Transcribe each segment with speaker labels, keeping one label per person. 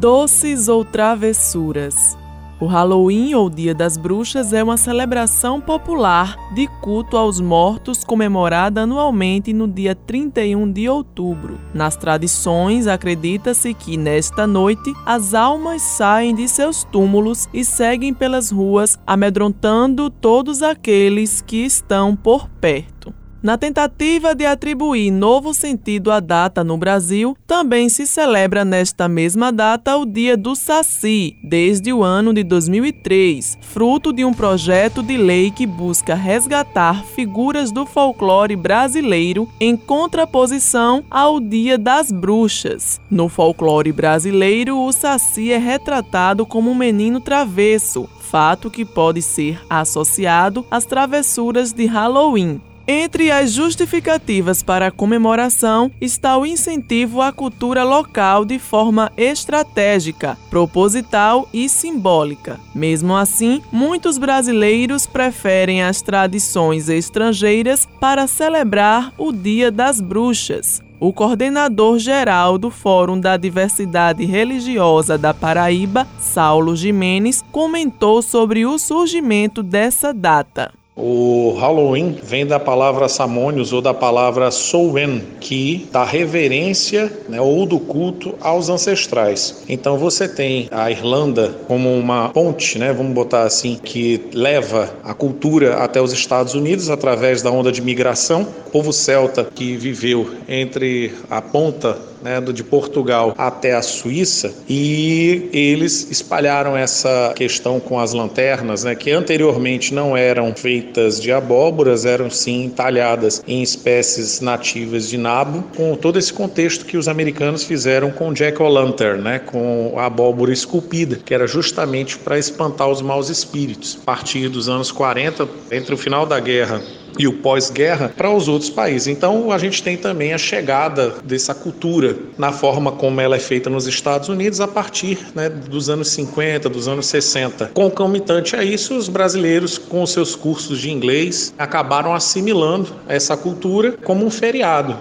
Speaker 1: Doces ou travessuras? O Halloween ou Dia das Bruxas é uma celebração popular de culto aos mortos comemorada anualmente no dia 31 de outubro. Nas tradições, acredita-se que nesta noite as almas saem de seus túmulos e seguem pelas ruas amedrontando todos aqueles que estão por perto. Na tentativa de atribuir novo sentido à data no Brasil, também se celebra nesta mesma data o Dia do Saci, desde o ano de 2003, fruto de um projeto de lei que busca resgatar figuras do folclore brasileiro em contraposição ao Dia das Bruxas. No folclore brasileiro, o Saci é retratado como um menino travesso, fato que pode ser associado às travessuras de Halloween, entre as justificativas para a comemoração está o incentivo à cultura local de forma estratégica, proposital e simbólica. Mesmo assim, muitos brasileiros preferem as tradições estrangeiras para celebrar o Dia das Bruxas. O coordenador geral do Fórum da Diversidade Religiosa da Paraíba, Saulo Jimenez, comentou sobre o surgimento dessa data.
Speaker 2: O Halloween vem da palavra Samônios ou da palavra Sowen, que dá reverência né, ou do culto aos ancestrais. Então você tem a Irlanda como uma ponte, né, vamos botar assim, que leva a cultura até os Estados Unidos através da onda de migração. O povo celta que viveu entre a ponta né, de Portugal até a Suíça, e eles espalharam essa questão com as lanternas, né, que anteriormente não eram feitas de abóboras, eram sim talhadas em espécies nativas de nabo, com todo esse contexto que os americanos fizeram com Jack O'Lantern, né, com a abóbora esculpida, que era justamente para espantar os maus espíritos. A partir dos anos 40, entre o final da guerra e o pós-guerra para os outros países. Então a gente tem também a chegada dessa cultura na forma como ela é feita nos Estados Unidos a partir né, dos anos 50, dos anos 60. Concomitante a isso, os brasileiros com seus cursos de inglês acabaram assimilando essa cultura como um feriado.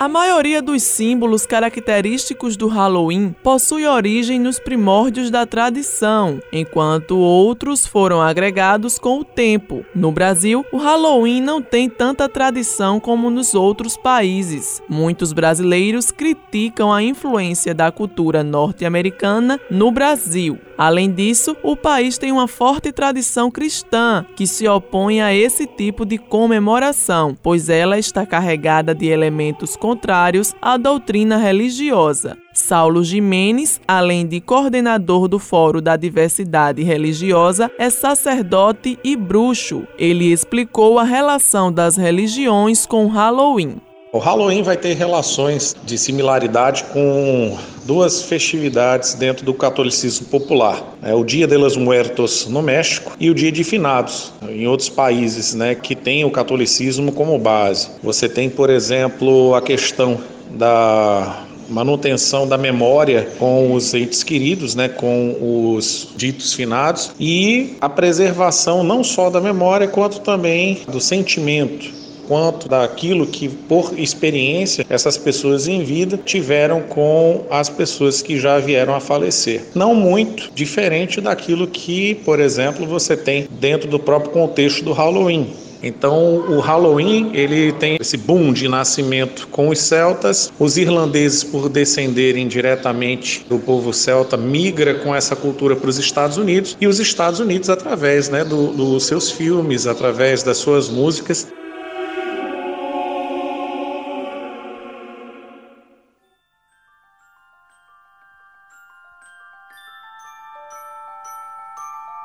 Speaker 1: A maioria dos símbolos característicos do Halloween possui origem nos primórdios da tradição, enquanto outros foram agregados com o tempo. No Brasil, o Halloween não tem tanta tradição como nos outros países. Muitos brasileiros criticam a influência da cultura norte-americana no Brasil. Além disso, o país tem uma forte tradição cristã que se opõe a esse tipo de comemoração, pois ela está carregada de elementos contrários à doutrina religiosa. Saulo Jimenez, além de coordenador do Fórum da Diversidade Religiosa, é sacerdote e bruxo. Ele explicou a relação das religiões com Halloween.
Speaker 2: O Halloween vai ter relações de similaridade com duas festividades dentro do catolicismo popular. É o Dia de los Muertos no México e o Dia de Finados em outros países né, que têm o catolicismo como base. Você tem, por exemplo, a questão da manutenção da memória com os entes queridos, né, com os ditos finados e a preservação não só da memória quanto também do sentimento quanto daquilo que, por experiência, essas pessoas em vida tiveram com as pessoas que já vieram a falecer. Não muito diferente daquilo que, por exemplo, você tem dentro do próprio contexto do Halloween. Então, o Halloween, ele tem esse boom de nascimento com os celtas. Os irlandeses, por descenderem diretamente do povo celta, migra com essa cultura para os Estados Unidos. E os Estados Unidos, através né, dos do seus filmes, através das suas músicas,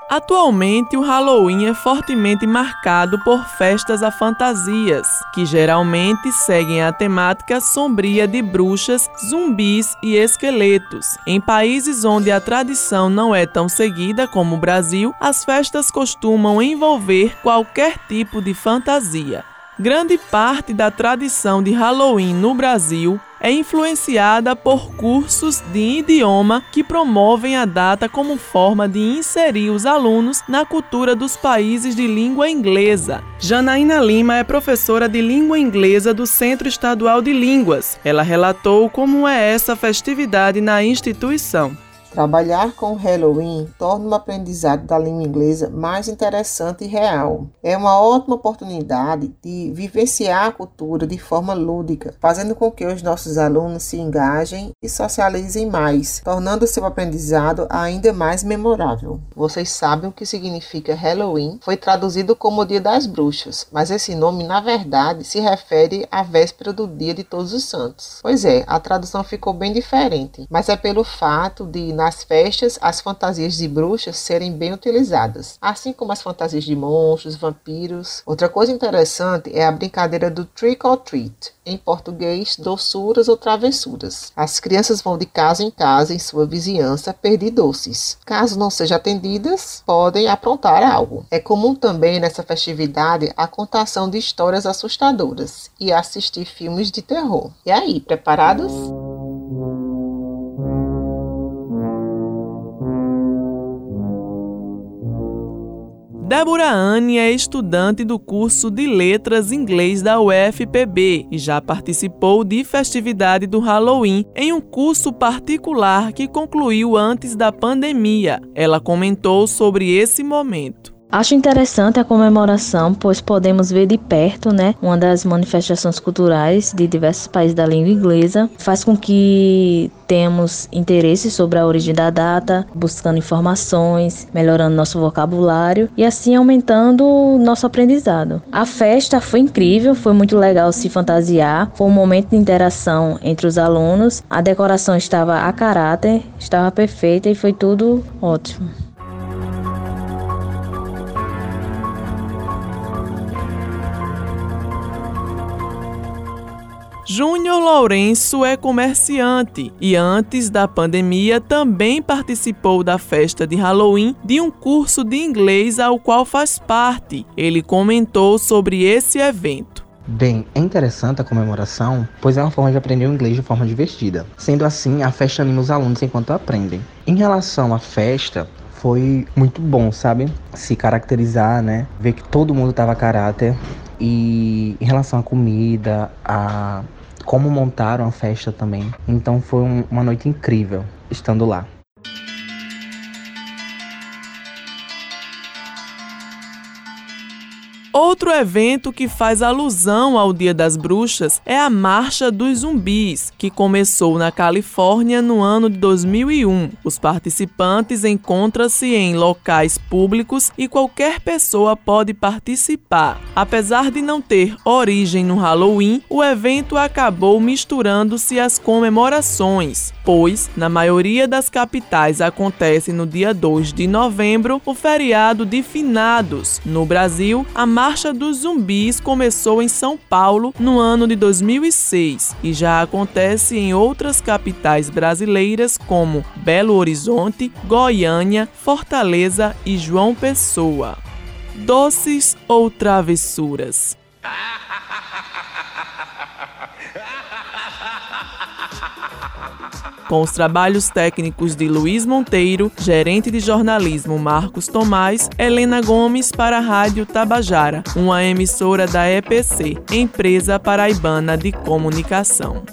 Speaker 1: Atualmente, o Halloween é fortemente marcado por festas a fantasias, que geralmente seguem a temática sombria de bruxas, zumbis e esqueletos. Em países onde a tradição não é tão seguida como o Brasil, as festas costumam envolver qualquer tipo de fantasia. Grande parte da tradição de Halloween no Brasil é influenciada por cursos de idioma que promovem a data como forma de inserir os alunos na cultura dos países de língua inglesa. Janaína Lima é professora de língua inglesa do Centro Estadual de Línguas. Ela relatou como é essa festividade na instituição.
Speaker 3: Trabalhar com o Halloween torna o aprendizado da língua inglesa mais interessante e real. É uma ótima oportunidade de vivenciar a cultura de forma lúdica, fazendo com que os nossos alunos se engajem e socializem mais, tornando seu aprendizado ainda mais memorável. Vocês sabem o que significa Halloween? Foi traduzido como Dia das Bruxas, mas esse nome, na verdade, se refere à véspera do Dia de Todos os Santos. Pois é, a tradução ficou bem diferente, mas é pelo fato de, na nas festas as fantasias de bruxas serem bem utilizadas, assim como as fantasias de monstros, vampiros. Outra coisa interessante é a brincadeira do trick or treat, em português, doçuras ou travessuras. As crianças vão de casa em casa em sua vizinhança pedir doces. Caso não sejam atendidas, podem aprontar algo. É comum também nessa festividade a contação de histórias assustadoras e assistir filmes de terror. E aí, preparados?
Speaker 1: Débora Anne é estudante do curso de Letras Inglês da UFPB e já participou de festividade do Halloween em um curso particular que concluiu antes da pandemia. Ela comentou sobre esse momento.
Speaker 4: Acho interessante a comemoração, pois podemos ver de perto, né, uma das manifestações culturais de diversos países da língua inglesa. Faz com que temos interesse sobre a origem da data, buscando informações, melhorando nosso vocabulário e assim aumentando nosso aprendizado. A festa foi incrível, foi muito legal se fantasiar, foi um momento de interação entre os alunos. A decoração estava a caráter, estava perfeita e foi tudo ótimo.
Speaker 1: Júnior Lourenço é comerciante e antes da pandemia também participou da festa de Halloween de um curso de inglês ao qual faz parte. Ele comentou sobre esse evento.
Speaker 5: Bem, é interessante a comemoração, pois é uma forma de aprender o inglês de forma divertida. Sendo assim, a festa anima os alunos enquanto aprendem. Em relação à festa, foi muito bom, sabe? Se caracterizar, né? Ver que todo mundo tava a caráter. E em relação à comida, a como montaram a festa também. Então foi um, uma noite incrível estando lá.
Speaker 1: Outro evento que faz alusão ao Dia das Bruxas é a Marcha dos Zumbis, que começou na Califórnia no ano de 2001. Os participantes encontram-se em locais públicos e qualquer pessoa pode participar. Apesar de não ter origem no Halloween, o evento acabou misturando-se às comemorações, pois na maioria das capitais acontece no dia 2 de novembro o feriado de finados. No Brasil, a Marcha dos Zumbis começou em São Paulo no ano de 2006 e já acontece em outras capitais brasileiras como Belo Horizonte, Goiânia, Fortaleza e João Pessoa. Doces ou travessuras? Com os trabalhos técnicos de Luiz Monteiro, gerente de jornalismo Marcos Tomás, Helena Gomes para a Rádio Tabajara, uma emissora da EPC, Empresa Paraibana de Comunicação.